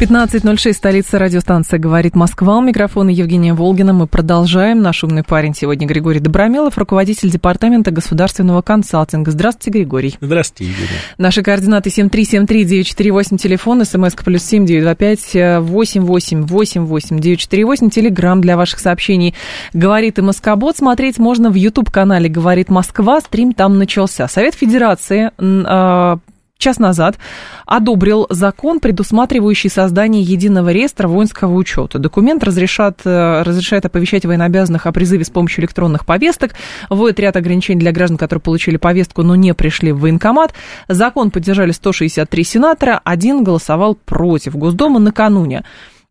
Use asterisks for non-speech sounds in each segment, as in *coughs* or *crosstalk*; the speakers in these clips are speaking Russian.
15.06, столица радиостанция «Говорит Москва». У микрофона Евгения Волгина. Мы продолжаем. Наш умный парень сегодня Григорий Добромелов, руководитель Департамента государственного консалтинга. Здравствуйте, Григорий. Здравствуйте, Евгения. Наши координаты 7373948, телефон, смс плюс 7925 8888 948, телеграмм для ваших сообщений. «Говорит и Москобот». Смотреть можно в YouTube-канале «Говорит Москва». Стрим там начался. Совет Федерации а, час назад одобрил закон, предусматривающий создание единого реестра воинского учета. Документ разрешат, э, разрешает оповещать военнообязанных о призыве с помощью электронных повесток, вводит ряд ограничений для граждан, которые получили повестку, но не пришли в военкомат. Закон поддержали 163 сенатора, один голосовал против. Госдума накануне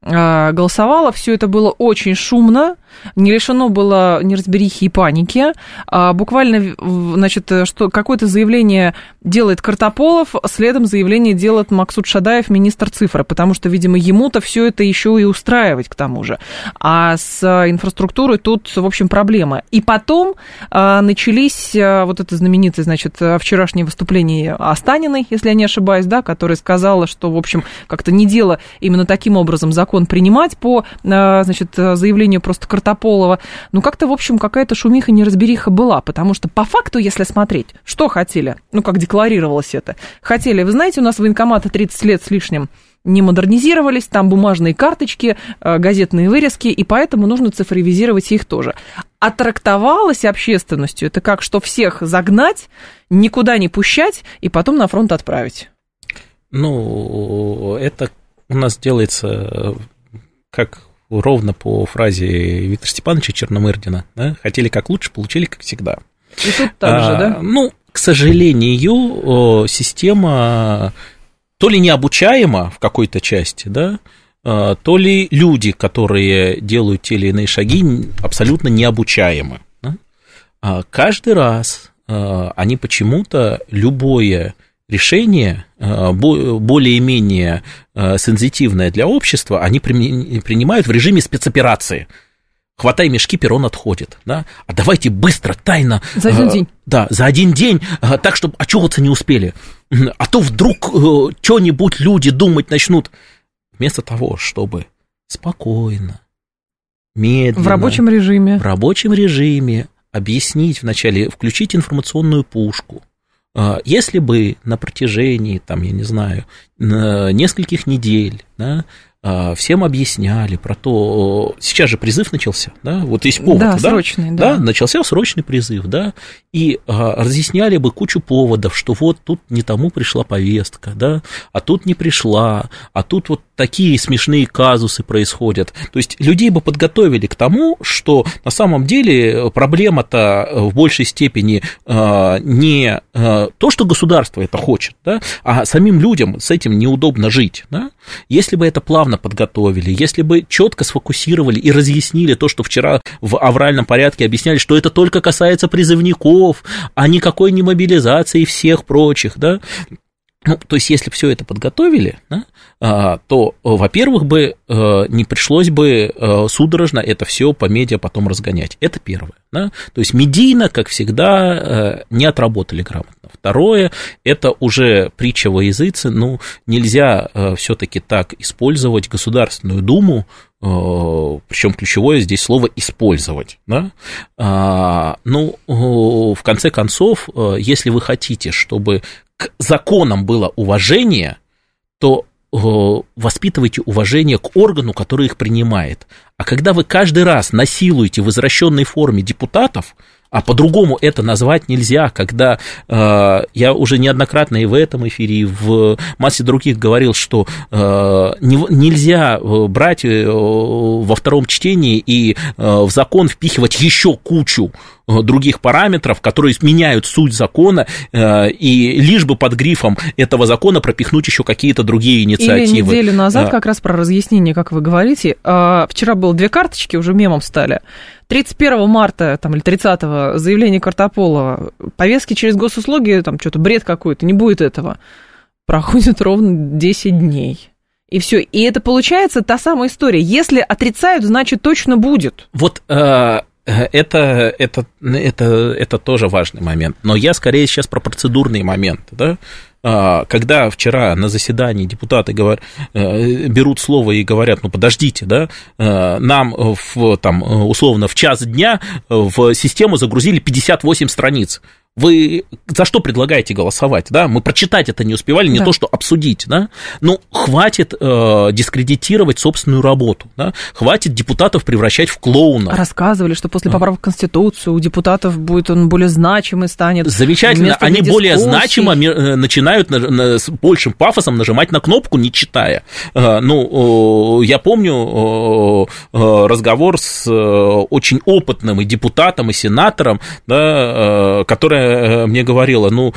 э, голосовала. Все это было очень шумно не лишено было неразберихи и паники. А, буквально, значит, что какое-то заявление делает Картополов, следом заявление делает Максут Шадаев, министр цифры, потому что, видимо, ему-то все это еще и устраивать к тому же. А с инфраструктурой тут, в общем, проблема. И потом а, начались а, вот это знаменитое, значит, вчерашнее выступление Останиной, если я не ошибаюсь, да, которая сказала, что, в общем, как-то не дело именно таким образом закон принимать по, а, значит, заявлению просто Картополова Картополова. Ну, как-то, в общем, какая-то шумиха, неразбериха была, потому что по факту, если смотреть, что хотели, ну, как декларировалось это, хотели, вы знаете, у нас военкоматы 30 лет с лишним не модернизировались, там бумажные карточки, э, газетные вырезки, и поэтому нужно цифровизировать их тоже. А трактовалось общественностью это как, что всех загнать, никуда не пущать и потом на фронт отправить. Ну, это у нас делается э, как ровно по фразе Виктора Степановича Черномырдина. Да? Хотели как лучше, получили как всегда. И тут так же, а, да? Ну, к сожалению, система то ли необучаема в какой-то части, да, а, то ли люди, которые делают те или иные шаги, абсолютно необучаемы. Да? А каждый раз они почему-то любое решение э, более-менее э, сензитивное для общества, они принимают в режиме спецоперации. Хватай мешки, перрон отходит. Да? А давайте быстро, тайно. За один э, день. Да, за один день, так, чтобы очухаться не успели. А то вдруг что-нибудь люди думать начнут. Вместо того, чтобы спокойно, медленно. В рабочем режиме. В рабочем режиме объяснить вначале, включить информационную пушку – если бы на протяжении, там, я не знаю, нескольких недель, да, а, всем объясняли про то, сейчас же призыв начался, да, вот есть повод, да, да? срочный, да. да, начался срочный призыв, да, и а, разъясняли бы кучу поводов, что вот тут не тому пришла повестка, да, а тут не пришла, а тут вот такие смешные казусы происходят. То есть людей бы подготовили к тому, что на самом деле проблема-то в большей степени а, не а, то, что государство это хочет, да, а самим людям с этим неудобно жить. Да? Если бы это плавно подготовили, если бы четко сфокусировали и разъяснили то, что вчера в авральном порядке объясняли, что это только касается призывников, а никакой не мобилизации всех прочих, да, ну, то есть, если все это подготовили, да, а, то, во-первых, бы э, не пришлось бы э, судорожно это все по медиа потом разгонять. Это первое. Да? То есть, медийно, как всегда, э, не отработали грамотно. Второе, это уже притча во языце. Ну, нельзя все-таки так использовать Государственную Думу, причем ключевое здесь слово использовать. Да? А, ну, в конце концов, если вы хотите, чтобы к законам было уважение, то э, воспитывайте уважение к органу, который их принимает. А когда вы каждый раз насилуете в извращенной форме депутатов, а по-другому это назвать нельзя, когда э, я уже неоднократно и в этом эфире, и в массе других говорил, что э, не, нельзя э, брать э, во втором чтении и э, в закон впихивать еще кучу других параметров, которые меняют суть закона, и лишь бы под грифом этого закона пропихнуть еще какие-то другие инициативы. Или неделю назад как раз про разъяснение, как вы говорите. Вчера было две карточки, уже мемом стали. 31 марта там, или 30 заявление Картополова, повестки через госуслуги, там что-то бред какой-то, не будет этого. Проходит ровно 10 дней. И все. И это получается та самая история. Если отрицают, значит точно будет. Вот э, это, это, это, это тоже важный момент. Но я скорее сейчас про процедурные моменты. Да? А, когда вчера на заседании депутаты говор... Э, берут слово и говорят, ну подождите, да, э, нам в, там, условно в час дня в систему загрузили 58 страниц. Вы за что предлагаете голосовать, да? Мы прочитать это не успевали, не да. то что обсудить, да? Ну, хватит э, дискредитировать собственную работу, да? Хватит депутатов превращать в клоуна. Рассказывали, что после поправок в Конституцию у депутатов будет он более значимый станет. Замечательно, они более значимо э, начинают на, на, с большим пафосом нажимать на кнопку, не читая. Э, ну, я помню разговор с э, очень опытным и депутатом, и сенатором, да, который Э, мне говорила, ну,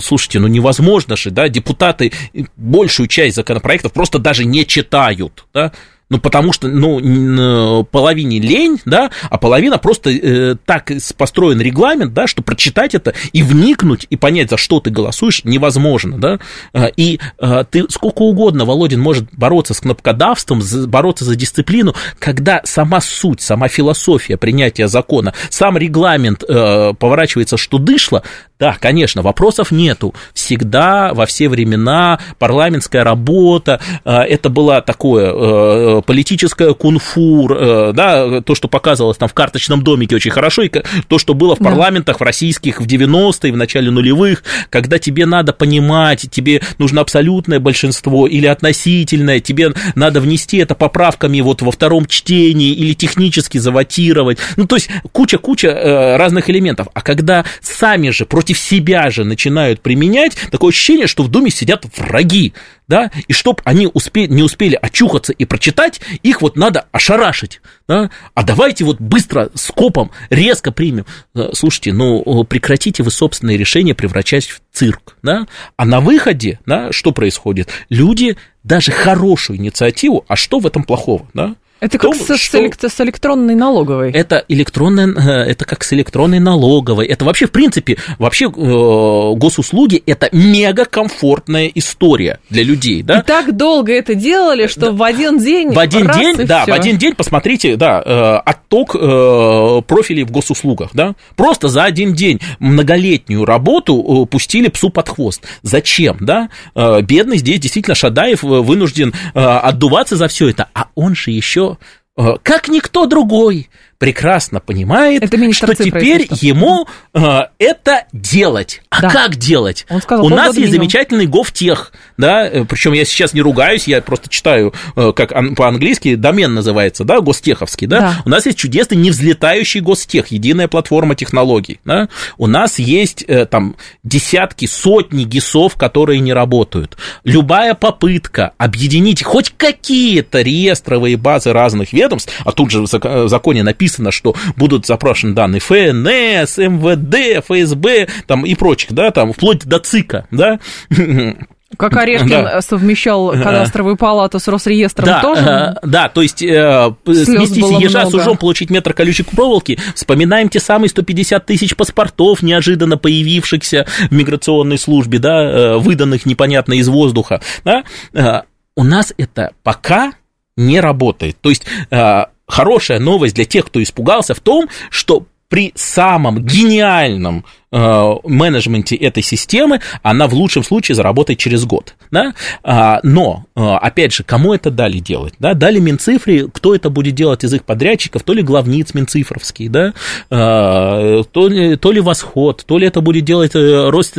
слушайте, ну невозможно же, да, депутаты большую часть законопроектов просто даже не читают, да, ну, потому что, ну, половине лень, да, а половина просто э, так построен регламент, да, что прочитать это и вникнуть, и понять, за что ты голосуешь, невозможно, да. А, и э, ты сколько угодно, Володин, может бороться с кнопкодавством, бороться за дисциплину, когда сама суть, сама философия принятия закона, сам регламент э, поворачивается, что дышло, да, конечно, вопросов нету. Всегда, во все времена парламентская работа, э, это было такое э, политическое кунфур, э, да, то, что показывалось там в карточном домике очень хорошо, и то, что было в парламентах в российских в 90-е, в начале нулевых, когда тебе надо понимать, тебе нужно абсолютное большинство или относительное, тебе надо внести это поправками вот во втором чтении или технически завотировать. Ну, то есть куча-куча разных элементов. А когда сами же против против себя же начинают применять, такое ощущение, что в Думе сидят враги, да, и чтобы они успе- не успели очухаться и прочитать, их вот надо ошарашить, да, а давайте вот быстро, скопом, резко примем. Э, слушайте, ну, прекратите вы собственные решения превращать в цирк, да, а на выходе, да, что происходит? Люди даже хорошую инициативу, а что в этом плохого, да, это как том, с, что... с электронной налоговой. Это электронная, э, это как с электронной налоговой. Это вообще, в принципе, вообще э, госуслуги это мега комфортная история для людей, да? И так долго это делали, что да. в один день. В один день, да, всё. в один день, посмотрите, да, э, отток э, профилей в госуслугах, да. Просто за один день многолетнюю работу э, пустили псу под хвост. Зачем, да? Э, бедный здесь действительно Шадаев вынужден отдуваться за все это, а он же еще Э, как никто другой, прекрасно понимает, что теперь ему э, это делать. А да. как делать? Он сказал, У нас есть замечательный GovTech, да, э, причем я сейчас не ругаюсь, я просто читаю, э, как по-английски, домен называется, да, гостеховский, да? да. У нас есть чудесный невзлетающий гостех, единая платформа технологий, да? У нас есть э, там десятки, сотни ГИСов, которые не работают. Любая попытка объединить хоть какие-то реестровые базы разных ведомств, ведомств, а тут же в законе написано, что будут запрошены данные ФНС, МВД, ФСБ там, и прочих, да, там, вплоть до ЦИКа, да, *laughs* как Орешкин да. совмещал кадастровую палату с Росреестром да, тоже? Э, да, то есть э, сместить ежа много. с ужом, получить метр колючей проволоки. Вспоминаем те самые 150 тысяч паспортов, неожиданно появившихся в миграционной службе, да, э, выданных непонятно из воздуха. Да? Э, у нас это пока не работает. То есть э, хорошая новость для тех, кто испугался, в том, что при самом гениальном э, менеджменте этой системы она в лучшем случае заработает через год. Да? А, но, э, опять же, кому это дали делать? Да? Дали Минцифре, кто это будет делать из их подрядчиков, то ли главниц Минцифровский, да? а, то, то ли Восход, то ли это будет делать э, Рост,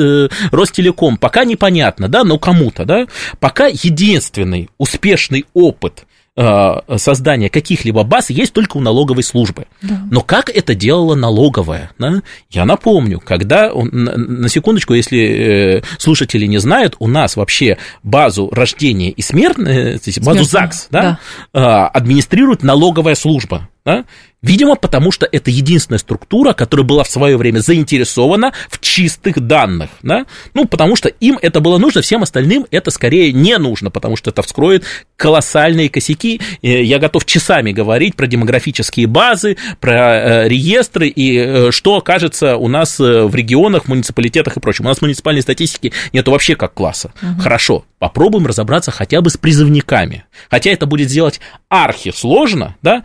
Ростелеком. Пока непонятно, да, но кому-то. Да? Пока единственный успешный опыт – создания каких-либо баз есть только у налоговой службы. Да. Но как это делала налоговая? Да? Я напомню, когда, на секундочку, если э, слушатели не знают, у нас вообще базу рождения и смерти, базу ЗАГС, да, да. администрирует налоговая служба. Да? Видимо, потому что это единственная структура, которая была в свое время заинтересована в чистых данных. Да? Ну, потому что им это было нужно, всем остальным это скорее не нужно, потому что это вскроет колоссальные косяки. Я готов часами говорить про демографические базы, про э, реестры и э, что окажется у нас э, в регионах, муниципалитетах и прочем. У нас муниципальной статистики нету вообще как класса. Угу. Хорошо, попробуем разобраться хотя бы с призывниками. Хотя это будет сделать архи сложно, да,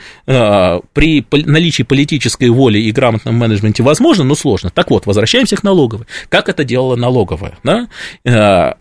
при наличии политической воли и грамотном менеджменте возможно, но сложно. Так вот, возвращаемся к налоговой. Как это делала налоговая? Да?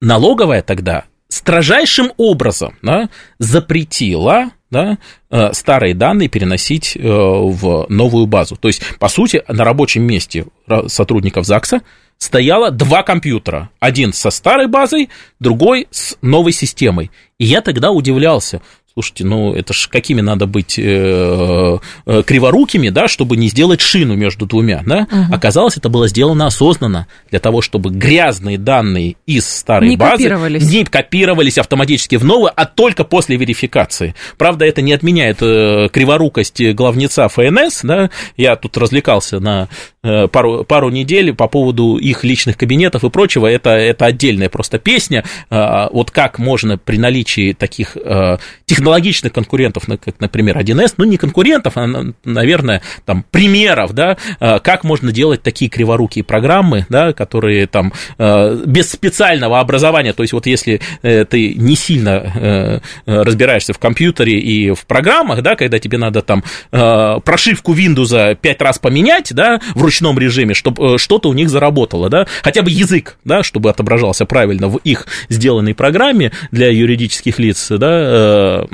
Налоговая тогда строжайшим образом да, запретила да, э, старые данные переносить э, в новую базу. То есть, по сути, на рабочем месте сотрудников ЗАГСа стояло два компьютера. Один со старой базой, другой с новой системой. И я тогда удивлялся, слушайте, ну это ж какими надо быть э, э, криворукими, да, чтобы не сделать шину между двумя, да? Угу. Оказалось, это было сделано осознанно для того, чтобы грязные данные из старой не базы копировались. не копировались автоматически в новую, а только после верификации. Правда, это не отменяет э, криворукость главнеца ФНС, да? Я тут развлекался на э, пару, пару недель по поводу их личных кабинетов и прочего. Это, это отдельная просто песня. Э, вот как можно при наличии таких э, технологий технологичных конкурентов, как, например, 1С, ну, не конкурентов, а, наверное, там, примеров, да, а, как можно делать такие криворукие программы, да, которые там а, без специального образования, то есть вот если э, ты не сильно э, разбираешься в компьютере и в программах, да, когда тебе надо там прошивку Windows 5 раз поменять, да, в ручном режиме, чтобы э, что-то у них заработало, да, хотя бы язык, да, чтобы отображался правильно в их сделанной программе для юридических лиц, да,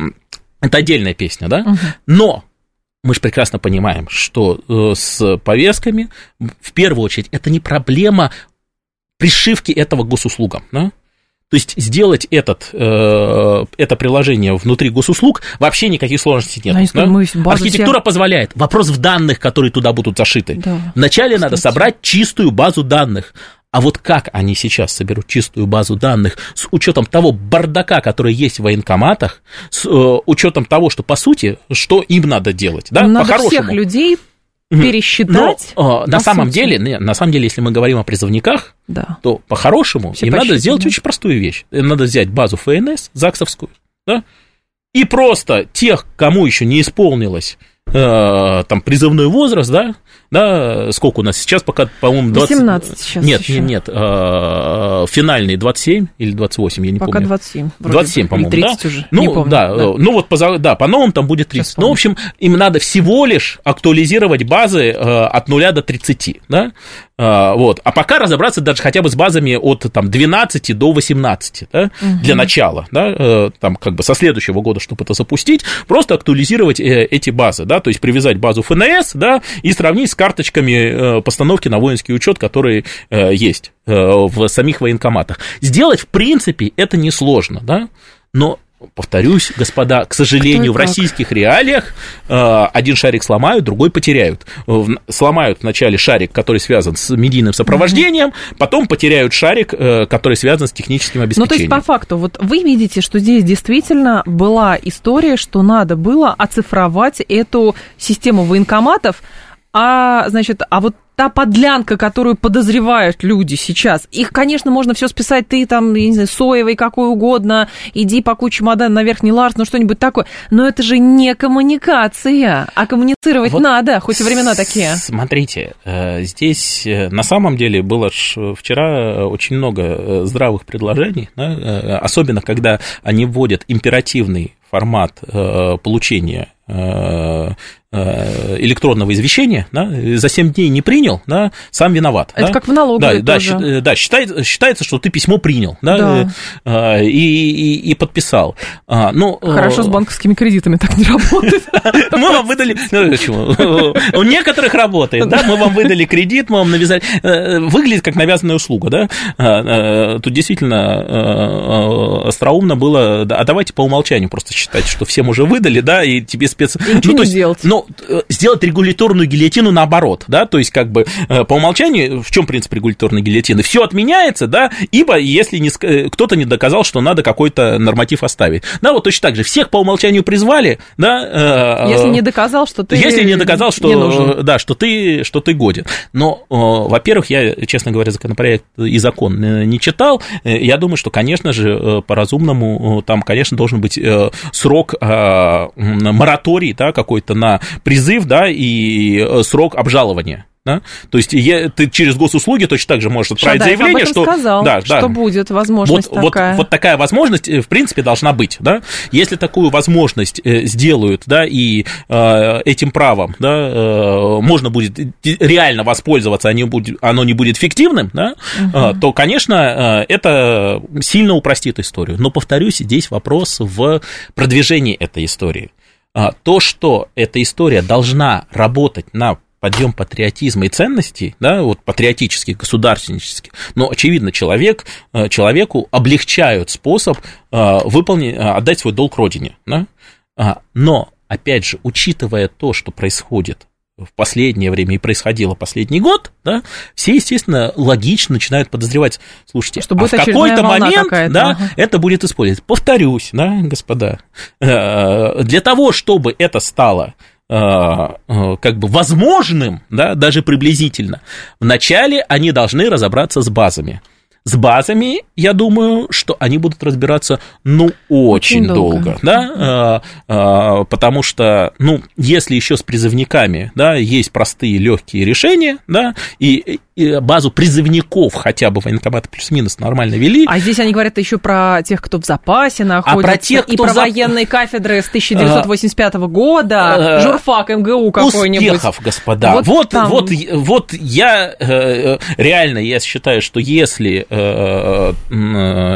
это отдельная песня, да? Угу. Но мы же прекрасно понимаем, что э, с повестками, в первую очередь, это не проблема пришивки этого к госуслугам, да? То есть сделать этот, э, это приложение внутри госуслуг вообще никаких сложностей нет. Да? Архитектура все... позволяет. Вопрос в данных, которые туда будут зашиты. Да. Вначале Кстати. надо собрать чистую базу данных. А вот как они сейчас соберут чистую базу данных с учетом того бардака, который есть в военкоматах, с э, учетом того, что по сути, что им надо делать, да, надо всех людей пересчитать. Но, э, на самом сути. деле, на самом деле, если мы говорим о призывниках, да. то по-хорошему им надо сделать очень простую вещь. Им надо взять базу ФНС, ЗАГСовскую, да, и просто тех, кому еще не исполнилось э, там призывной возраст, да, да, сколько у нас сейчас пока, по-моему, 20... 18 сейчас Нет, еще. нет, нет, э, финальный 27 или 28, я не пока помню. Пока 27. 27, по-моему, 30 да? уже, ну, не помню. Да, да. ну вот, по, да, по новым там будет 30. Ну, в общем, им надо всего лишь актуализировать базы э, от 0 до 30, да, э, вот, а пока разобраться даже хотя бы с базами от там 12 до 18, да, угу. для начала, да, э, там как бы со следующего года, чтобы это запустить, просто актуализировать э, эти базы, да, то есть привязать базу ФНС, да, и сравнить с карточками э, постановки на воинский учет, которые э, есть в самих военкоматах. Сделать, в принципе, это несложно, да, но повторюсь, господа, к сожалению, в российских реалиях э, один шарик сломают, другой потеряют. Сломают вначале шарик, который связан с медийным сопровождением, mm-hmm. потом потеряют шарик, э, который связан с техническим обеспечением. Ну, то есть, по факту, вот вы видите, что здесь действительно была история, что надо было оцифровать эту систему военкоматов, а, значит, а вот та подлянка, которую подозревают люди сейчас, их, конечно, можно все списать, ты там, я не знаю, соевый какой угодно, иди по куче чемодан на верхний Ларс, ну что-нибудь такое. Но это же не коммуникация, а коммуницировать вот надо, хоть и времена такие. Смотрите, э, здесь э, на самом деле было вчера очень много э, здравых предложений, да, особенно когда они вводят императивный формат получения Э, электронного извещения, да, за 7 дней не принял, да, сам виноват. Это да? как в налоговой да, тоже. Да, да считается, считается, что ты письмо принял, да, да. Э, и, и, и подписал. А, ну, Хорошо, с банковскими кредитами так не работает. *laughs* Мы вам выдали... Ну, У некоторых работает, да, мы вам выдали кредит, мы вам навязали... Э, выглядит как навязанная услуга, да. А, тут действительно остроумно было, а давайте по умолчанию просто считать, что всем уже выдали, да, и тебе спец... И ничего ну, не то есть, делать. Но э, сделать регуляторную гильотину наоборот, да, то есть как бы э, по умолчанию, в чем принцип регуляторной гильотины? Все отменяется, да, ибо если не, э, кто-то не доказал, что надо какой-то норматив оставить. Да, вот точно так же. Всех по умолчанию призвали, да. Если не доказал, что ты если не доказал, не что, нужен. да, что, ты, что ты годен. Но, во-первых, я, честно говоря, законопроект и закон не читал. Я думаю, что, конечно же, по-разумному там, конечно, должен быть срок э, м, мораторий да, какой-то на призыв да, и э, срок обжалования. Да? То есть е- ты через госуслуги точно так же можешь отправить Шадаев заявление, об этом что, сказал, да, что да, будет возможность вот, вот- такая. Вот, такая возможность, э, в принципе, должна быть, да. Если такую возможность э, сделают, да, и э, этим правом, да, э, можно будет реально воспользоваться, оно, будет, оно не будет фиктивным, да, э, то, конечно, э, это сильно упростит историю. Но, повторюсь, здесь вопрос в продвижении этой истории. А, То, что эта история должна работать на подъем патриотизма и ценностей, да, вот патриотических, государственнических, но, очевидно, человек, э, человеку облегчают способ э, выполнить, э, отдать свой долг родине, да? А, но, опять же, учитывая то, что происходит в последнее время и происходило последний год, да, все, естественно, логично начинают подозревать, слушайте, Что а будет в какой-то момент, да, ага. это будет использовать. Повторюсь, да, господа, э, для того, чтобы это стало э, э, как бы возможным, да, даже приблизительно, вначале они должны разобраться с базами. С базами, я думаю, что они будут разбираться, ну, очень, Очень долго. долго, да, э, э, потому что, ну, если еще с призывниками, да, есть простые легкие решения, да, и, и базу призывников хотя бы военкоматы плюс-минус нормально вели, А здесь они говорят еще про тех, кто в запасе находится, про тех, и кто про за- военные кафедры с 1985 года, э, журфак МГУ какой-нибудь. Успехов, господа. Вот Вот, там- вот, вот, я э, реально я считаю, что если э, э,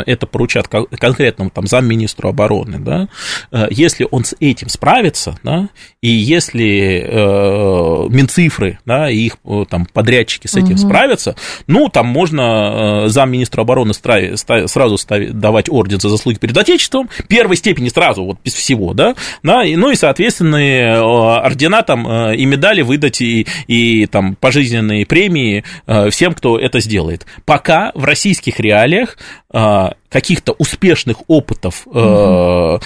это поручат кон- конкретному там замминистру обороны, да, э, если он с этим справится, да, и если э, Минцифры, да, и их э, там подрядчики с этим справятся, ну, там можно э, замминистра обороны страви- ста- сразу ставить, давать орден за заслуги перед Отечеством, первой степени сразу, вот без всего, да, да и, ну и, соответственно, э, ордена там э, и медали выдать, и, и там пожизненные премии э, всем, кто это сделает. Пока в российских реалиях э, каких-то успешных опытов э,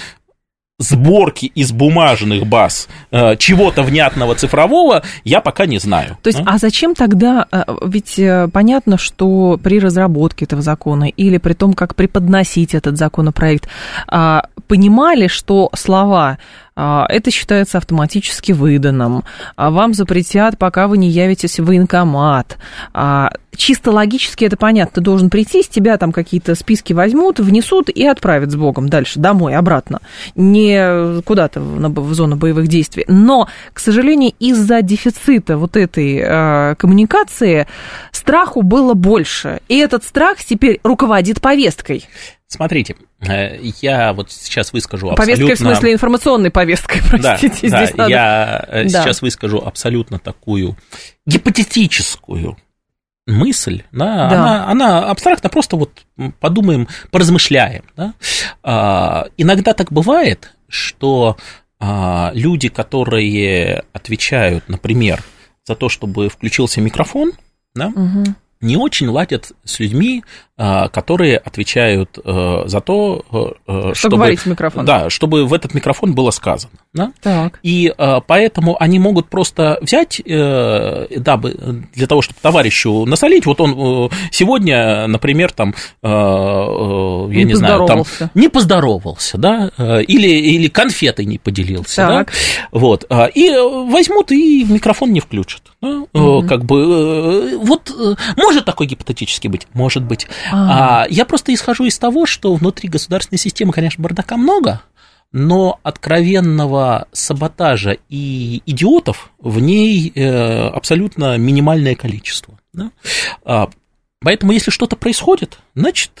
сборки из бумажных баз э, чего-то внятного цифрового я пока не знаю. То есть, да. а зачем тогда, э, ведь понятно, что при разработке этого закона или при том, как преподносить этот законопроект, а, понимали, что слова а, это считается автоматически выданным, а вам запретят, пока вы не явитесь в военкомат. А, Чисто логически это понятно, ты должен прийти, с тебя там какие-то списки возьмут, внесут и отправят с Богом дальше, домой, обратно, не куда-то в, зону боевых действий. Но, к сожалению, из-за дефицита вот этой коммуникации страху было больше. И этот страх теперь руководит повесткой. Смотрите, э, я вот сейчас выскажу Повесткой в абсолютно... смысле информационной повесткой, Да, простите, да, здесь надо. я э, Да. сейчас выскажу абсолютно такую гипотетическую мысль, да, Да. Она, она абстрактно, просто вот подумаем, поразмышляем. Да? А, иногда так бывает, что а, люди, которые отвечают, например, за то, чтобы включился микрофон, да, Мгм. не очень ладят с людьми, которые отвечают э, за то, э, э, Что чтобы, говорить в микрофон. да, чтобы в этот микрофон было сказано. Да? Так. И поэтому они могут просто взять, дабы, для того, чтобы товарищу насолить, вот он сегодня, например, там, я Не не, знаю, там, не поздоровался, да, или, или конфетой не поделился, Так. да, вот, а, и возьмут и микрофон не включат, да, Мгм. как бы, вот, может такой гипотетически быть, может быть, А. а, я просто исхожу из того, что внутри государственной системы, конечно, бардака много, но откровенного саботажа и идиотов в ней э, абсолютно минимальное количество. да. А, поэтому, если что-то происходит, значит,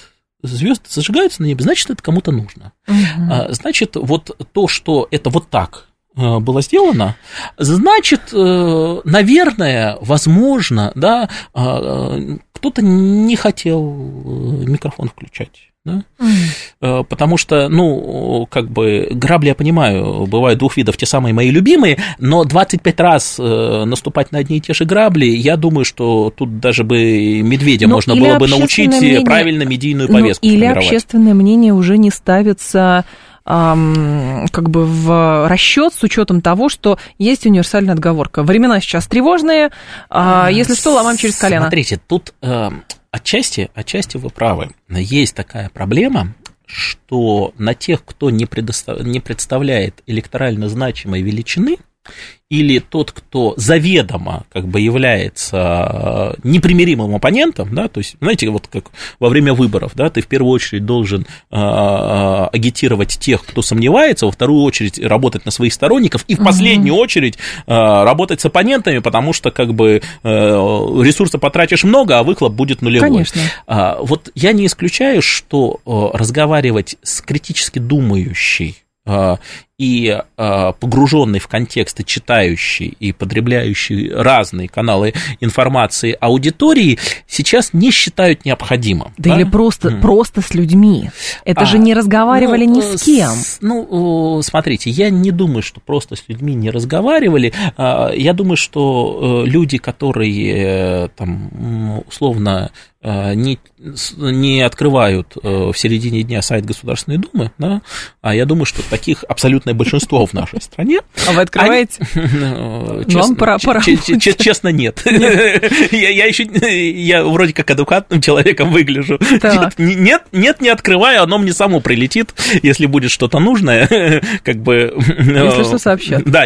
звезды зажигаются на небе, значит, это кому-то нужно. Мгм. А, Значит, вот то, что это вот так э, было сделано, значит, э, наверное, возможно, да, а, кто-то не хотел э, микрофон включать. Да? Mm. Потому что, ну, как бы, грабли, я понимаю, бывают двух видов, те самые мои любимые, но 25 раз э, наступать на одни и те же грабли, я думаю, что тут даже бы медведя ну, можно было бы научить мнение... правильно медийную ну, повестку ну, Или общественное мнение уже не ставится как бы в расчет с учетом того, что есть универсальная отговорка. Времена сейчас тревожные, а, если что, ломаем через колено. Смотрите, тут э, отчасти, отчасти вы правы. Есть такая проблема, что на тех, кто не, предостав... не представляет электорально значимой величины, или тот, кто заведомо как бы является э, непримиримым оппонентом, да, то есть, знаете, вот как во время выборов, да, ты в первую очередь должен э, э агитировать тех, кто сомневается, во вторую очередь работать на своих сторонников, и в последнюю угу. очередь э, работать с оппонентами, потому что как бы э, ресурса потратишь много, а выхлоп будет нулевой. Конечно. А, вот я не исключаю, что э, разговаривать с критически думающей и а, погруженный в контексты читающий и потребляющий разные каналы информации аудитории сейчас не считают необходимым. Да, да? или просто, mm. просто с людьми. Это а, же не разговаривали ну, ни с кем. С, ну, смотрите, я не думаю, что просто с людьми не разговаривали. Я думаю, что э, люди, которые э, там условно Э, не, не открывают э, в середине дня сайт Государственной Думы, да, а я думаю, что таких абсолютное большинство в нашей стране. А вы открываете? Честно, нет. *laughs* я, еще, я вроде как адекватным человеком выгляжу. Нет, нет, не открываю, оно мне само прилетит, если будет что-то нужное, *laughs* как бы... *laughs* Если что, сообщат. Да,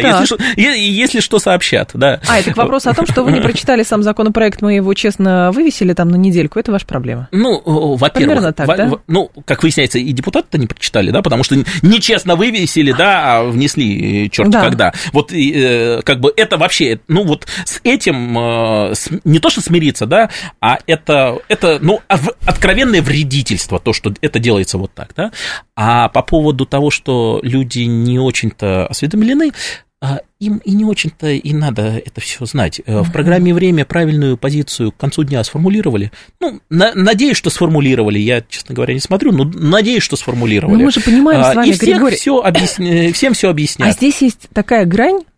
если что, сообщат, да. А, это к вопросу о том, что вы не прочитали сам законопроект, мы его честно вывесили там на недельку, это ваша проблема. Ну, во-первых, так, во- да? ну, как выясняется, и депутаты-то не прочитали, да, потому что нечестно вывесили, да, а внесли черт да. когда. Вот э, как бы это вообще, ну вот с этим э, не то что смириться, да, а это, это ну, откровенное вредительство, то, что это делается вот так, да. А по поводу того, что люди не очень-то осведомлены, а им и не очень-то и надо это все знать. Uh-huh. В программе «Время» правильную позицию к концу дня сформулировали. Ну, на, надеюсь, что сформулировали. Я, честно говоря, не смотрю, но надеюсь, что сформулировали. Ну, мы же понимаем с вами, и всех Григорий... все объясня... всем все объяснят. А здесь есть такая грань, а,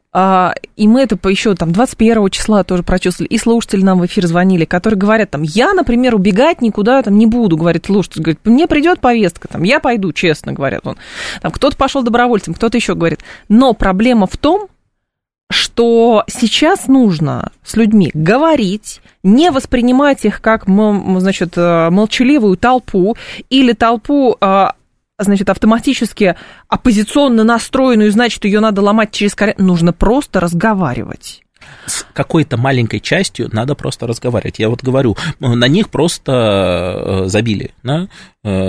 и мы это еще там 21 числа тоже прочувствовали, и слушатели нам в эфир звонили, которые говорят там, я, например, убегать никуда там не буду, говорит слушатель, говорит, мне придет повестка, там, я пойду, честно говорят он. Там кто-то пошел добровольцем, кто-то еще говорит. Но проблема в том, что сейчас нужно с людьми говорить, не воспринимать их как, значит, э, молчаливую толпу или толпу э, значит, автоматически оппозиционно настроенную, значит, ее надо ломать через колено. Нужно просто разговаривать с какой-то маленькой частью надо просто разговаривать. Я вот говорю, на них просто э, забили, да,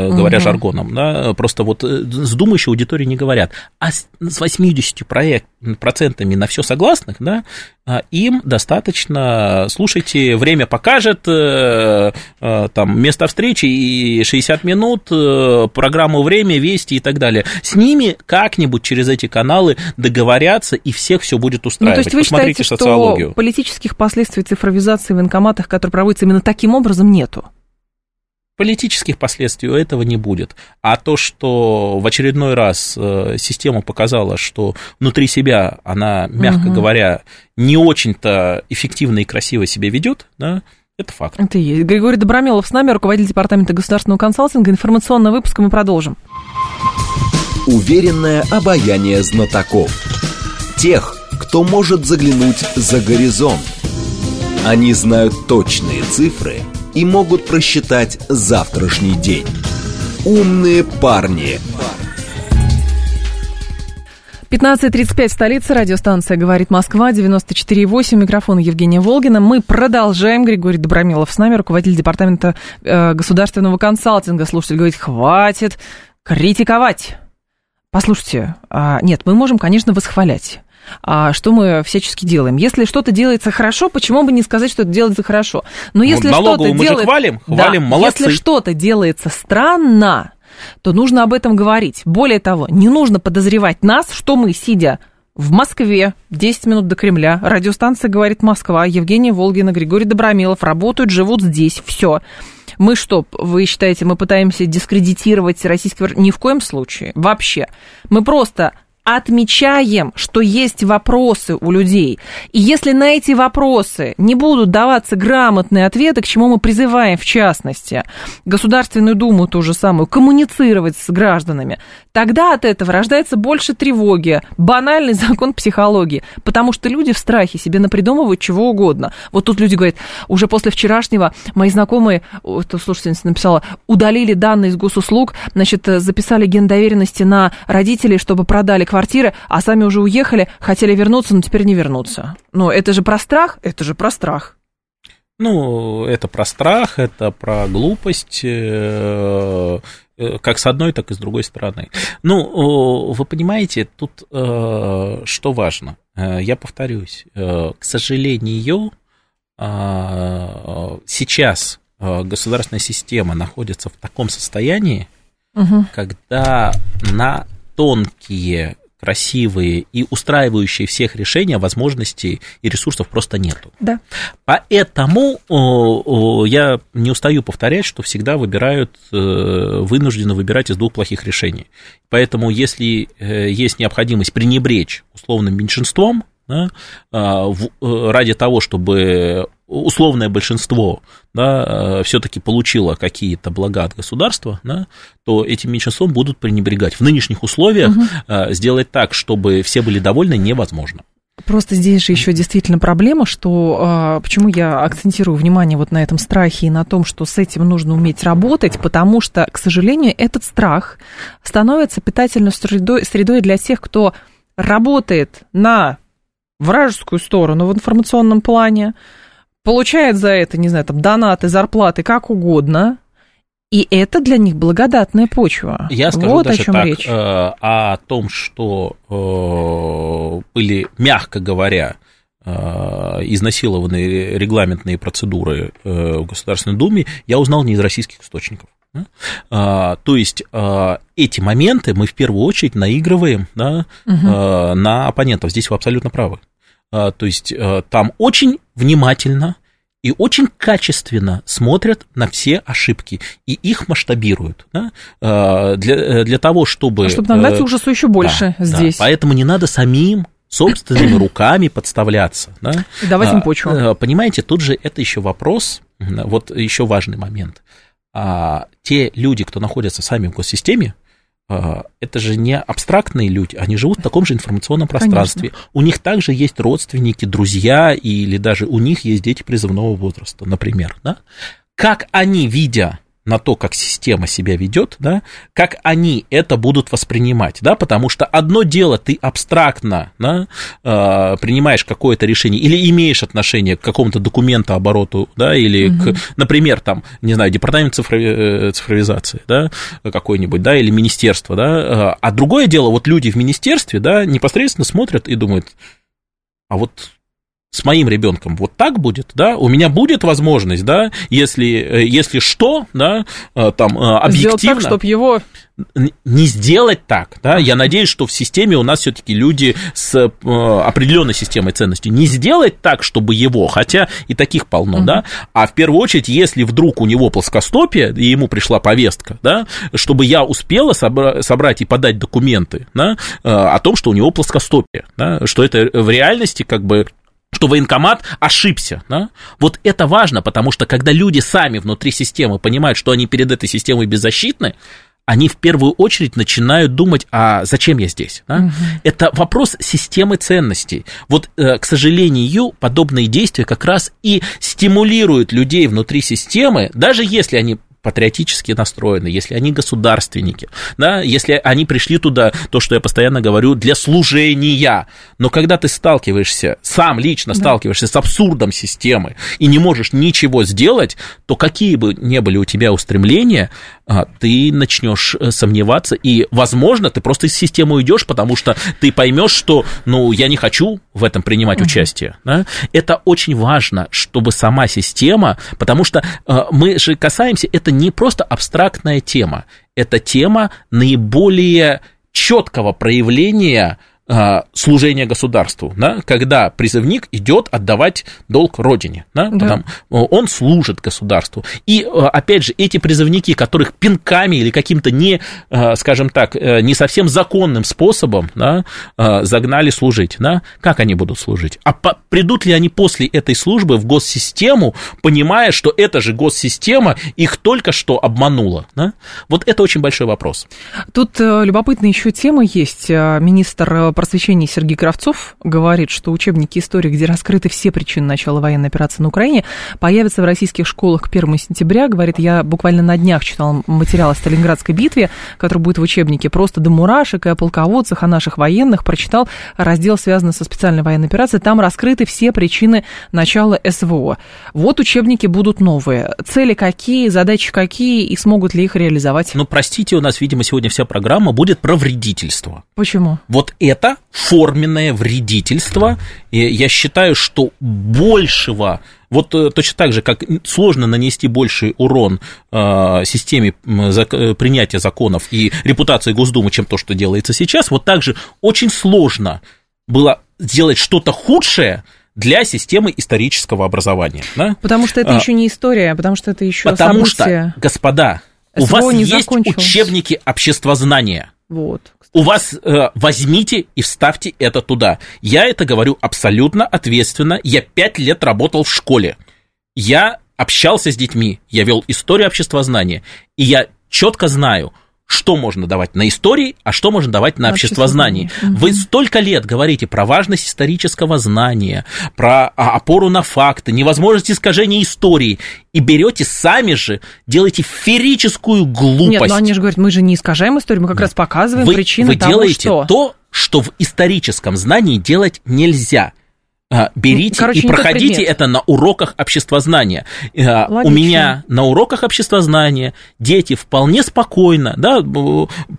угу. говоря жаргоном, да, просто вот с думающей аудиторией не говорят. А с 80 проект, процентами на все согласных, да, а им достаточно, слушайте, время покажет, э, э, там, место встречи и 60 минут, э, программу «Время», «Вести» и так далее. С ними как-нибудь через эти каналы договорятся, и всех все будет устраивать. Ну, то есть вы Посмотрите считаете, социологию. что политических последствий цифровизации в военкоматах, которые проводятся именно таким образом, нету? Политических последствий у этого не будет. А то, что в очередной раз э, система показала, что внутри себя она, мягко угу. говоря, не очень-то эффективно и красиво себя ведет, да, это факт. Это есть. Григорий Добромелов с нами, руководитель департамента государственного консалтинга. Информационный выпуск мы продолжим. Уверенное обаяние знатоков. Тех, кто может заглянуть за горизонт. Они знают точные цифры – и могут просчитать завтрашний день. Умные парни. 15.35 в столице, радиостанция «Говорит Москва», 94.8, микрофон Евгения Волгина. Мы продолжаем. Григорий Добромилов с нами, руководитель департамента э, государственного консалтинга. Слушатель говорит, хватит критиковать. Послушайте, э, нет, мы можем, конечно, восхвалять а, что мы всячески делаем. Если что-то делается хорошо, почему бы не сказать, что это делается хорошо? Но если вот что-то делает... хвалим, хвалим, да, молодцы. Если что-то делается странно, то нужно об этом говорить. Более того, не нужно подозревать нас, что мы, сидя в Москве, 10 минут до Кремля, радиостанция «Говорит Москва», Евгений Волгина, Григорий Добромилов работают, живут здесь, все Мы что, вы считаете, мы пытаемся дискредитировать российский... Ни в коем случае. Вообще. Мы просто отмечаем, что есть вопросы у людей. И если на эти вопросы не будут даваться грамотные ответы, к чему мы призываем, в частности, Государственную Думу ту же самую, коммуницировать с гражданами, тогда от этого рождается больше тревоги, банальный *laughs* закон психологии, потому что люди в страхе себе напридумывают чего угодно. Вот тут люди говорят, уже после вчерашнего мои знакомые, это слушательница написала, удалили данные из госуслуг, значит, записали гендоверенности на родителей, чтобы продали квартиры, а сами уже уехали, хотели вернуться, но теперь не вернутся. Ну, это же про страх, это же про страх. Ну, это про страх, это про глупость, э, э, как с одной, так и с другой стороны. Ну, вы понимаете, тут э, что важно? Я повторюсь, к сожалению, сейчас государственная система находится в таком состоянии, угу. когда на тонкие красивые и устраивающие всех решения, возможностей и ресурсов просто нету. Да. Поэтому о, о, я не устаю повторять, что всегда выбирают, э, вынуждены выбирать из двух плохих решений. Поэтому если э, есть необходимость пренебречь условным меньшинством, да, а, э, ради того, чтобы условное большинство да, э, все-таки получило какие-то блага от государства, да, то этим меньшинством будут пренебрегать. В нынешних условиях угу. сделать так, чтобы все были довольны, невозможно. Просто здесь же еще действительно проблема, что а, почему я акцентирую внимание вот на этом страхе и на том, что с этим нужно уметь работать, потому что, к сожалению, этот страх становится питательной средой, средой для тех, кто работает на вражескую сторону в информационном плане, получает за это, не знаю, там, донаты, зарплаты, как угодно, и это для них благодатная почва. Я скажу вот даже о чем так, речь. Э, о том, что э, были, мягко говоря, э, изнасилованы регламентные процедуры в Государственной Думе, я узнал не из российских источников. То есть эти моменты мы в первую очередь наигрываем да, угу. на оппонентов. Здесь вы абсолютно правы. То есть там очень внимательно и очень качественно смотрят на все ошибки и их масштабируют да, а, для, э, для того, чтобы... А чтобы нагнать э, ужасу еще больше да, здесь. Да, поэтому не надо самим собственными *coughs* руками подставляться. Да? И давать им почву. А, понимаете, тут же это еще вопрос, вот еще важный момент. Те люди, кто находятся сами в госсистеме, а, это же не абстрактные люди, они живут в таком же информационном пространстве. Конечно. У них также есть родственники, друзья, или даже у них есть дети призывного возраста, например. Да? Как они, видя на то, как система себя ведет, да, как они это будут воспринимать, да, потому что одно дело ты абстрактно да, э, принимаешь какое-то решение или имеешь отношение к какому-то документу обороту, да, или, угу. к, например, там, не знаю, департамент цифрови- э, цифровизации, да, какой-нибудь, да, или министерство, да, а другое дело, вот люди в министерстве, да, непосредственно смотрят и думают, а вот с моим ребенком вот так будет, да, у меня будет возможность, да, если, э, если что, да, э, там объективно... Э, Сделать так, чтобы его... Не сделать так, да, я надеюсь, что в системе у нас все-таки люди с определенной системой ценностей. Не сделать так, чтобы его, хотя и таких полно, угу. да, а в первую очередь, если вдруг у него плоскостопие, и ему пришла повестка, да, чтобы я успела собра- собрать и подать документы, да, о том, что у него плоскостопие, да, что это в реальности как бы что военкомат ошибся. Да? Вот это важно, потому что когда люди сами внутри системы понимают, что они перед этой системой беззащитны, они в первую очередь начинают думать, а зачем я здесь? Да? Угу. Это вопрос системы ценностей. Вот, э, к сожалению, подобные действия как раз и стимулируют людей внутри системы, даже если они патриотически настроены, если они государственники, да, если они пришли туда, то, что я постоянно говорю, для служения. Но когда ты сталкиваешься, сам лично да. сталкиваешься с абсурдом системы и не можешь ничего сделать, то какие бы ни были у тебя устремления, а, ты начнешь э, сомневаться, и, возможно, ты просто из системы уйдешь, потому что ты поймешь, что, ну, я не хочу в этом принимать участие. Да? Это очень важно, чтобы сама система, потому что э, мы же касаемся, это не просто абстрактная тема, это тема наиболее четкого проявления служение государству, да, когда призывник идет отдавать долг родине, да, да. Потому, он служит государству. И, а, опять же, эти призывники, которых пинками или каким-то не, а, скажем так, э, не совсем законным способом да, загнали служить, да, как они будут служить? А по, придут ли они после этой службы в госсистему, понимая, что эта же госсистема их только что обманула? Да? Вот это очень большой вопрос. Тут э, любопытная еще тема есть. Министр просвещения Сергей Кравцов говорит, что учебники истории, где раскрыты все причины начала военной операции на Украине, появятся в российских школах к 1 сентября. Говорит, я буквально на днях читал материал о Сталинградской битве, который будет в учебнике просто до мурашек и о полководцах, о наших военных. Прочитал раздел, связанный со специальной военной операцией. Там раскрыты все причины начала СВО. Вот учебники будут новые. Цели какие, задачи какие и смогут ли их реализовать? Ну, простите, у нас, видимо, сегодня вся программа будет про вредительство. Почему? Вот это форменное вредительство. И я считаю, что большего вот э, точно так же, как сложно нанести больший урон э, системе зак- принятия законов и репутации Госдумы, чем то, что делается сейчас, вот также очень сложно было сделать что-то худшее, для системы исторического образования. Да? Потому что это а, еще не история, потому что это еще Потому события. что, господа, СВО у вас есть учебники обществознания. Вот. У вас э, возьмите и вставьте это туда. Я это говорю абсолютно ответственно. Я пять лет работал в школе. Я общался с детьми, я вел историю обществознания, и я четко знаю, что можно давать на истории, а что можно давать на обществознании. Угу. Вы столько лет говорите про важность исторического знания, про а, опору на факты, невозможность искажения истории, и берете сами же, делаете ферическую глупость. Нет, но они же говорят, мы же не искажаем историю, мы как Нет. раз показываем вы, причины вы того, делаете что... то, что в историческом знании делать нельзя. А, берите Короче, и проходите это на уроках обществознания. А, Логично. У меня на уроках обществознания дети вполне спокойно, да,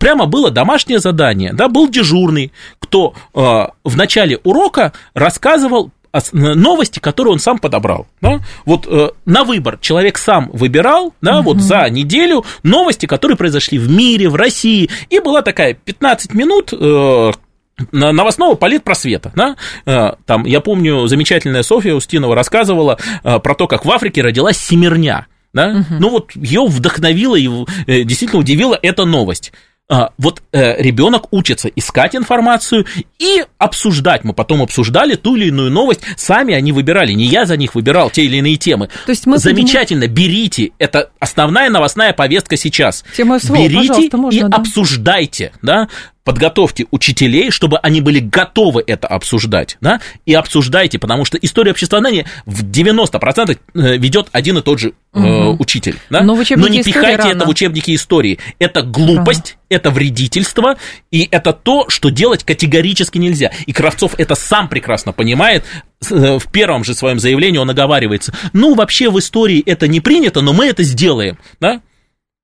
прямо было домашнее задание, да, был дежурный, кто э, в начале урока рассказывал новости, которые он сам подобрал. Да? Вот э, на выбор человек сам выбирал, да, угу. вот за неделю новости, которые произошли в мире, в России, и была такая 15 минут э, новостного политпросвета. Да? Э, там, я помню, замечательная Софья Устинова рассказывала э, про то, как в Африке родилась семерня. Да? Угу. Ну вот ее вдохновила и э, действительно удивила эта новость. Вот ребенок учится искать информацию и обсуждать. Мы потом обсуждали ту или иную новость, сами они выбирали, не я за них выбирал те или иные темы. То есть мы Замечательно, поднимаем... берите, это основная новостная повестка сейчас. Тема СВО, берите можно, и да? обсуждайте, да, подготовьте учителей, чтобы они были готовы это обсуждать, да, и обсуждайте, потому что история обществознания в 90% э, ведет один и тот же угу. э, учитель, да, но, но не пихайте рано. это в учебники истории, это глупость, рано. это вредительство, и это то, что делать категорически нельзя, и Кравцов это сам прекрасно понимает, э, в первом же своем заявлении он оговаривается, ну, вообще в истории это не принято, но мы это сделаем, да,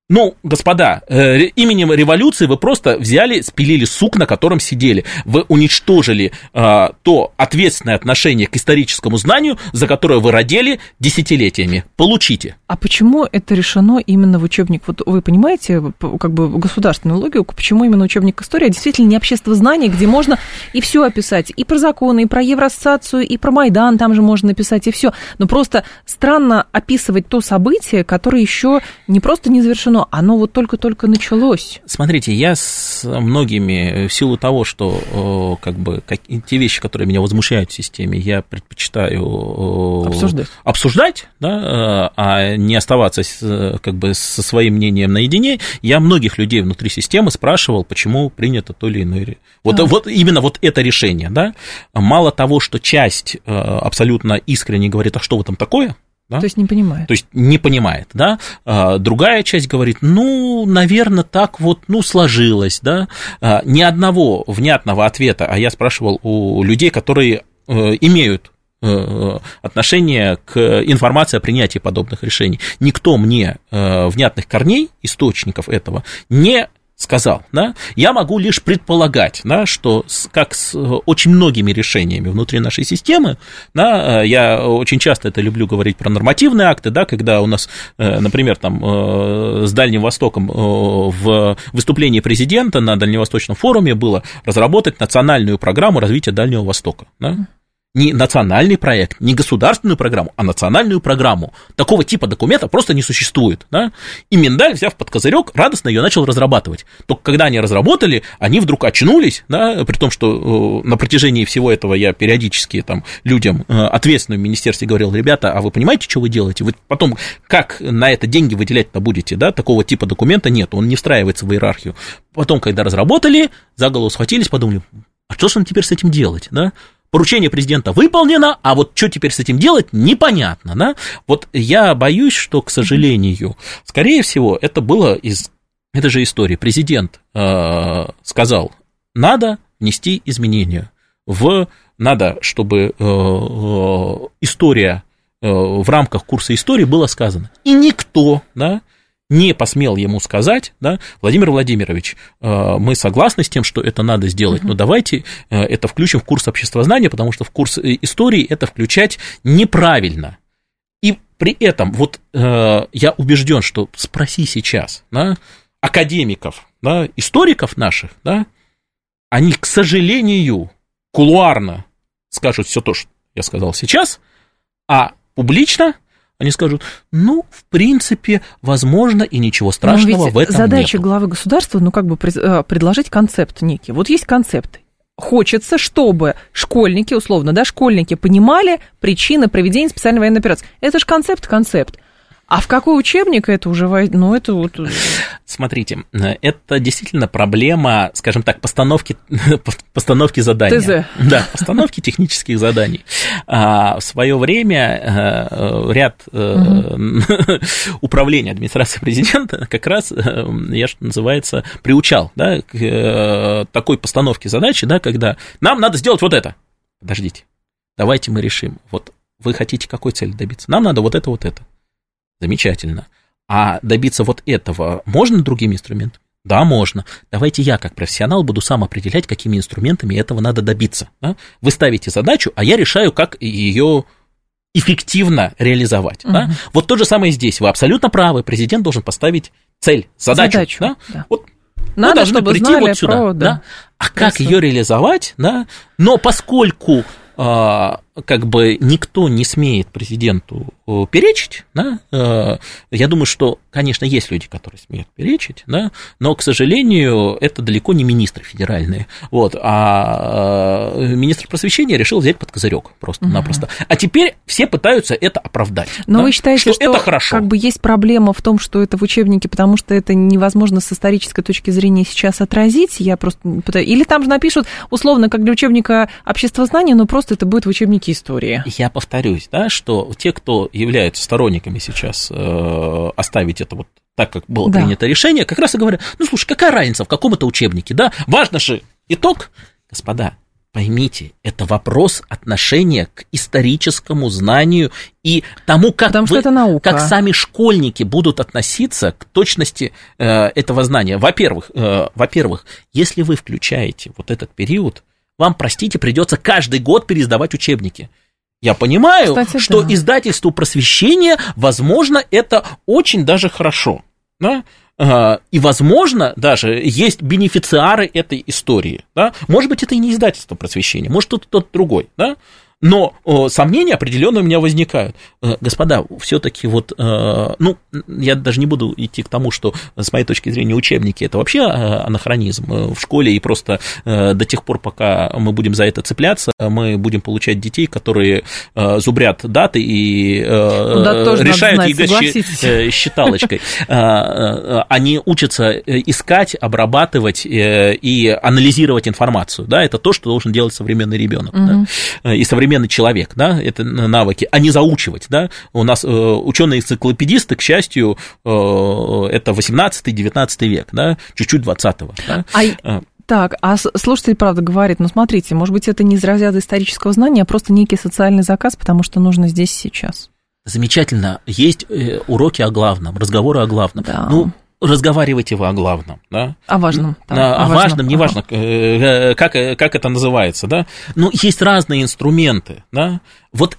ну, господа, э, именем революции вы просто взяли, спилили сук, на котором сидели. Вы уничтожили э, то ответственное отношение к историческому знанию, за которое вы родили десятилетиями. Получите. А почему это решено именно в учебник? Вот вы понимаете, как бы государственную логику, почему именно учебник истории, а действительно не общество знаний, где можно и все описать, и про законы, и про Евроассоциацию, и про Майдан там же можно написать, и все. Но просто странно описывать то событие, которое еще не просто не завершено, равно оно вот только-только началось. Смотрите, я с многими, э, в силу того, что как бы как, те вещи, которые меня возмущают в системе, я предпочитаю обсуждать, обсуждать да, э, а не оставаться с, как бы со своим мнением наедине. Я многих людей внутри системы спрашивал, почему принято то или иное. Вот, а. вот именно вот это решение. Да? Мало того, что часть э, абсолютно искренне говорит, а что в этом такое, да? То есть не понимает. То есть не понимает, да. А, другая часть говорит, ну, наверное, так вот, ну, сложилось, да. А, ни одного внятного ответа, а я спрашивал у людей, которые э, имеют э, отношение к информации о принятии подобных решений. Никто мне э, внятных корней, источников этого не сказал, да, я могу лишь предполагать, да, что с, как с очень многими решениями внутри нашей системы, да, я очень часто это люблю говорить про нормативные акты, да, когда у нас, например, там с Дальним Востоком в выступлении президента на Дальневосточном форуме было разработать национальную программу развития Дальнего Востока, да, не национальный проект, не государственную программу, а национальную программу. Такого типа документа просто не существует. Да? И Миндаль, взяв под козырек, радостно ее начал разрабатывать. Только когда они разработали, они вдруг очнулись, да, при том, что э, на протяжении всего этого я периодически там, людям э, ответственным в министерстве говорил, ребята, а вы понимаете, что вы делаете? Вы потом как на это деньги выделять-то будете? Да? Такого типа документа нет, он не встраивается в иерархию. Потом, когда разработали, за голову схватились, подумали, а что же нам теперь с этим делать? Да? Поручение президента выполнено, а вот что теперь с этим делать, непонятно, да? Вот я боюсь, что, к сожалению, скорее всего, это было из этой же истории. Президент э, сказал, надо внести изменения в, надо, чтобы э, э, история э, в рамках курса истории была сказана. И никто, да, не посмел ему сказать, да, Владимир Владимирович, э, мы согласны с тем, что это надо сделать, но давайте э, это включим в курс обществознания, потому что в курс э, истории это включать неправильно. И при этом, вот я убежден, что спроси сейчас да, академиков, да, историков наших, да, они, к сожалению, кулуарно скажут все то, что я сказал сейчас, а публично – они скажут, ну, в принципе, возможно, и ничего страшного в этом задача нет. главы государства, ну, как бы э, предложить концепт некий. Вот есть концепт. Хочется, чтобы школьники, условно, да, школьники понимали причины проведения специальной военной операции. Это же концепт, концепт. А в какой учебник это уже, ну, это вот... Э, Смотрите, это действительно проблема, скажем так, постановки, *laughs* постановки задания. ТЗ. Да, постановки технических заданий. А, в свое время э, ряд угу. управления администрации президента как раз, я что называется, приучал да, к такой постановке задачи, да, когда нам надо сделать вот это. Подождите, давайте мы решим. Вот вы хотите какой цели добиться? Нам надо вот это, вот это. Замечательно. А добиться вот этого можно другими инструментами? Да, можно. Давайте я, как профессионал, буду сам определять, какими инструментами этого надо добиться. Да? Вы ставите задачу, а я решаю, как ее эффективно реализовать. Угу. Да? Вот то же самое здесь. Вы абсолютно правы. Президент должен поставить цель, задачу. задачу да? Да. Вот надо, мы чтобы прийти вот сюда. Про, да. Да? А как ее реализовать? Да? Но поскольку а, как бы никто не смеет президенту э, перечить, да, э, я думаю, что, конечно, есть люди, которые смеют перечить, да, но, к сожалению, это далеко не министры федеральные, вот, а э, министр просвещения решил взять под козырек просто-напросто. Угу. А теперь все пытаются это оправдать. Но да, вы считаете, что, что это хорошо? как бы есть проблема в том, что это в учебнике, потому что это невозможно с исторической точки зрения сейчас отразить, я просто... Или там же напишут, условно, как для учебника обществознания, но просто это будет в учебнике уроки истории. Я повторюсь, да, что те, кто являются сторонниками сейчас э, оставить это вот так, как было да. принято решение, как раз и говорят, ну, слушай, какая разница, в каком это учебнике, да, важно же итог. Господа, поймите, это вопрос отношения к историческому знанию и тому, как, Потому вы, это наука. как сами школьники будут относиться к точности э, этого знания. Во-первых, э, во-первых, если вы включаете вот этот период, вам, простите, придется каждый год переиздавать учебники. Я понимаю, Кстати, что да. издательству просвещения, возможно, это очень даже хорошо. Да? А, и, возможно, даже есть бенефициары этой истории. Да? Может быть, это и не издательство просвещения, может, кто-то тот другой. Да? Но э, сомнения определенно у меня возникают. Э, господа, все-таки вот, э, ну, я даже не буду идти к тому, что с моей точки зрения учебники это вообще анахронизм в школе, и просто до тех пор, пока мы будем за это цепляться, мы будем получать детей, которые зубрят даты и да, решают знать, ЕГЭ считалочкой. *laughs* Они учатся искать, обрабатывать и анализировать информацию. Да, это то, что должен делать современный ребенок. И современный современный человек, да, это навыки, а не заучивать, да. У нас э, ученые-энциклопедисты, к счастью, э, это 18-19 век, да, чуть-чуть 20-го. Да? А... Э. Так, а слушатель, правда, говорит, ну, смотрите, может быть, это не из разряда исторического знания, а просто некий социальный заказ, потому что нужно здесь сейчас. Замечательно. Есть уроки о главном, разговоры о главном. Да. Ну, разговаривайте вы о главном, да? О важном. Да, о, о важном, важном неважно, ага. как, как это называется, да? Но есть разные инструменты, да? Вот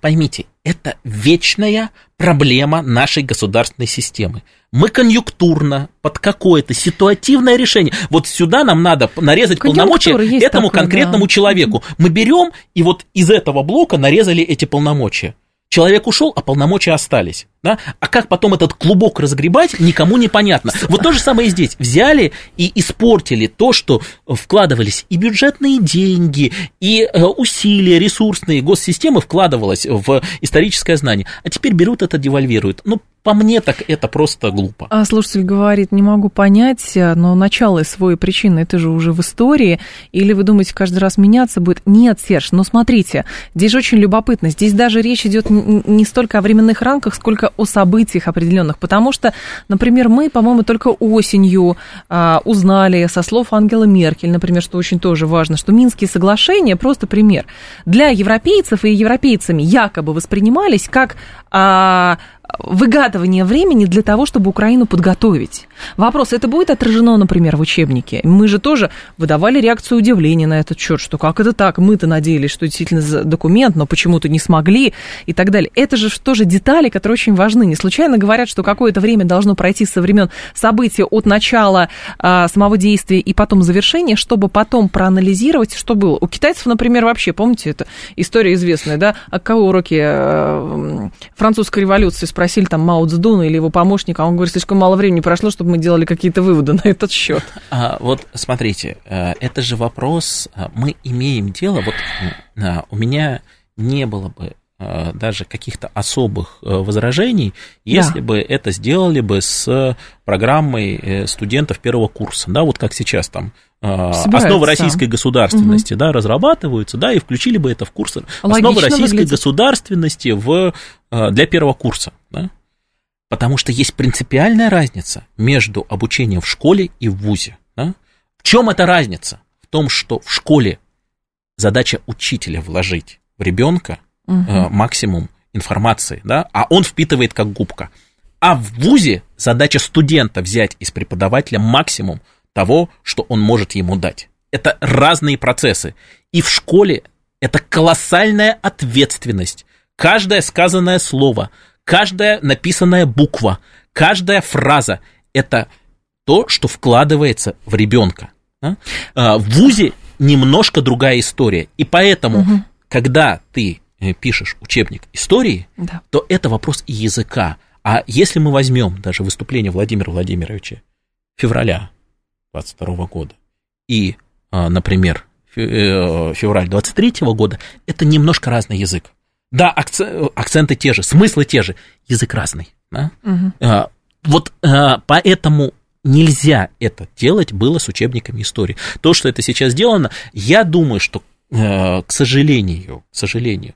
поймите, это вечная проблема нашей государственной системы. Мы конъюнктурно, под какое-то ситуативное решение. Вот сюда нам надо нарезать полномочия этому такой, конкретному да. человеку. Мы берем и вот из этого блока нарезали эти полномочия. Человек ушел, а полномочия остались. Да? А как потом этот клубок разгребать, никому не понятно. Вот то же самое и здесь. Взяли и испортили то, что вкладывались и бюджетные деньги, и э, усилия ресурсные госсистемы вкладывалось в историческое знание. А теперь берут это, девальвируют. Ну, по мне так это просто глупо. А слушатель говорит, не могу понять, но начало и причины, это же уже в истории. Или вы думаете, каждый раз меняться будет? Нет, Серж, но смотрите, здесь же очень любопытно. Здесь даже речь идет не столько о временных рамках, сколько о событиях определенных. Потому что, например, мы, по-моему, только осенью а, узнали со слов Ангела Меркель, например, что очень тоже важно, что Минские соглашения, просто пример, для европейцев и европейцами якобы воспринимались как... А, выгадывание времени для того, чтобы Украину подготовить. Вопрос, это будет отражено, например, в учебнике? Мы же тоже выдавали реакцию удивления на этот счет, что как это так, мы-то надеялись, что действительно документ, но почему-то не смогли и так далее. Это же тоже детали, которые очень важны. Не случайно говорят, что какое-то время должно пройти со времен события от начала а, самого действия и потом завершения, чтобы потом проанализировать, что было. У китайцев, например, вообще, помните, это история известная, да, а кого уроки э, французской революции спросили там Мао Цзэдуна или его помощника, а он говорит, слишком мало времени прошло, чтобы мы делали какие-то выводы *laughs* на этот счет. А, вот смотрите, э, это же вопрос, э, мы имеем дело, вот э, у меня не было бы даже каких-то особых возражений, если да. бы это сделали бы с программой студентов первого курса, да, вот как сейчас там Собирается. основы российской государственности, угу. да, разрабатываются, да, и включили бы это в курс Логично основы российской выглядит. государственности в, для первого курса. Потому что есть принципиальная разница между обучением в школе и в ВУЗе. Да? В чем эта разница? В том, что в школе задача учителя вложить в ребенка угу. э, максимум информации, да, а он впитывает как губка. А в ВУЗе задача студента взять из преподавателя максимум того, что он может ему дать. Это разные процессы. И в школе это колоссальная ответственность. Каждое сказанное слово, каждая написанная буква, каждая фраза – это то, что вкладывается в ребенка. А, в ВУЗе немножко другая история. И поэтому, угу. когда ты э, пишешь учебник истории, да. то это вопрос языка. А если мы возьмем даже выступление Владимира Владимировича февраля 22 года и, а, например, э, февраль 23 года, это немножко разный язык. Да, акценты те же, смыслы те же, язык разный. Да? Угу. А, вот а, поэтому нельзя это делать было с учебниками истории. То, что это сейчас сделано, я думаю, что, а, к сожалению, к сожалению,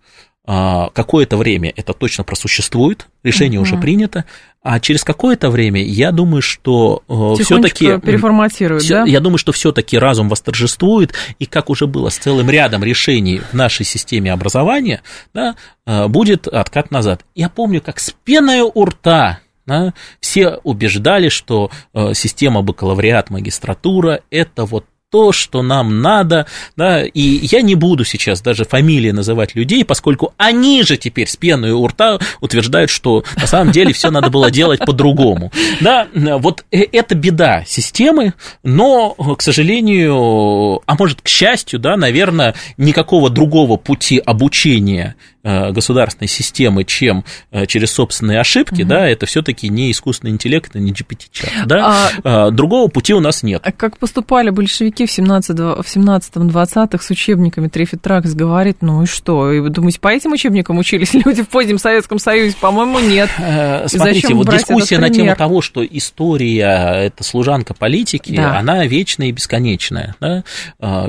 какое-то время это точно просуществует, решение угу. уже принято, а через какое-то время я думаю, что э, все-таки переформатируют, да? Я думаю, что все-таки разум восторжествует, и как уже было с целым рядом решений в нашей системе образования, да, э, будет откат назад. Я помню, как с пеной у рта да, все убеждали, что э, система бакалавриат, магистратура – это вот то, что нам надо, да, и я не буду сейчас даже фамилии называть людей, поскольку они же теперь с пеной у рта утверждают, что на самом деле все надо было делать по-другому. Да, вот э, это беда системы, но, к сожалению, а может, к счастью, да, наверное, никакого другого пути обучения государственной системы, чем э, через собственные ошибки, угу. да, это все-таки не искусственный интеллект, не GPT-чат, да, а, а, другого пути у нас нет. А как поступали большевики в 17-20-х с учебниками Трефит Тракс говорит, ну и что, и вы думаете, по этим учебникам учились *laughs* люди в позднем Советском Союзе? По-моему, нет. Э, смотрите, вот дискуссия на тему того, что история – это служанка политики, да. она вечная и бесконечная, да?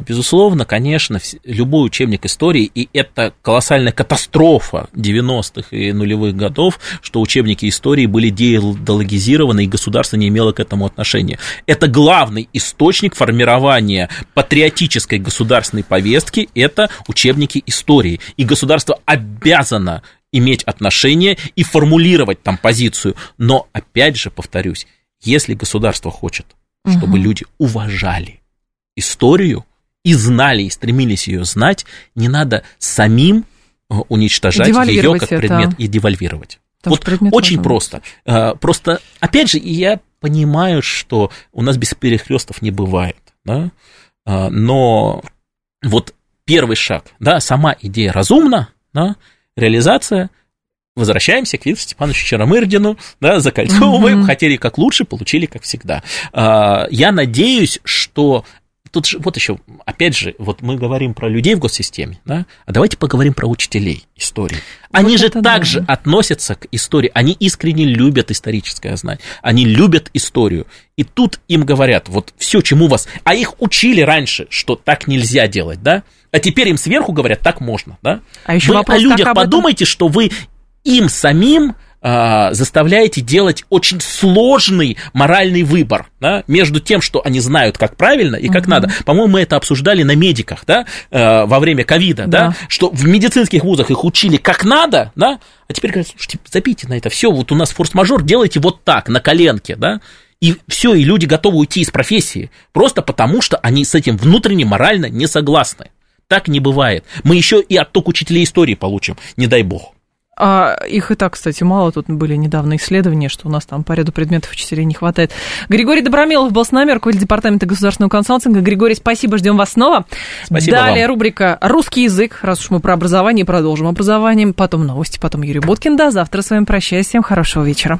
безусловно, конечно, любой учебник истории, и это колоссальная катастрофа катастрофа 90-х и нулевых годов, что учебники истории были деидеологизированы, и государство не имело к этому отношения. Это главный источник формирования патриотической государственной повестки, это учебники истории. И государство обязано иметь отношение и формулировать там позицию. Но, опять же, повторюсь, если государство хочет, чтобы угу. люди уважали историю и знали, и стремились ее знать, не надо самим уничтожать ее как предмет это. и девальвировать. Потому вот очень просто. Быть. Э, просто, опять же, я понимаю, что у нас без перехлестов не бывает, да? Э, но вот первый шаг, да, сама идея разумна, да, реализация, возвращаемся к Виктору Степановичу Черомырдину, да, закольцовываем, угу. хотели как лучше, получили как всегда. Я надеюсь, что тут же, вот еще, опять же, вот мы говорим про людей в госсистеме, да, а давайте поговорим про учителей истории. Они вот же также да. относятся к истории, они искренне любят историческое знание, они любят историю. И тут им говорят, вот все, чему вас... А их учили раньше, что так нельзя делать, да? А теперь им сверху говорят, так можно, да? А еще вы вопрос, о людях подумайте, что вы им самим а, заставляете делать очень сложный моральный выбор да, между тем, что они знают, как правильно и как угу. надо. По-моему, мы это обсуждали на медиках да, э, во время ковида, да. да, что в медицинских вузах их учили как надо, да, а теперь говорят, слушайте, забейте на это все, вот у нас форс-мажор, делайте вот так, на коленке, да, и все, и люди готовы уйти из профессии, просто потому что они с этим внутренне морально не согласны. Так не бывает. Мы еще и отток учителей истории получим, не дай бог. А их и так, кстати, мало. Тут были недавно исследования, что у нас там по ряду предметов учителей не хватает. Григорий Добромилов был с нами, руководитель департамента государственного консалтинга. Григорий, спасибо, ждем вас снова. Спасибо Далее вам. рубрика «Русский язык». Раз уж мы про образование, продолжим образованием. Потом новости, потом Юрий Боткин. До завтра с вами прощаюсь. Всем хорошего вечера.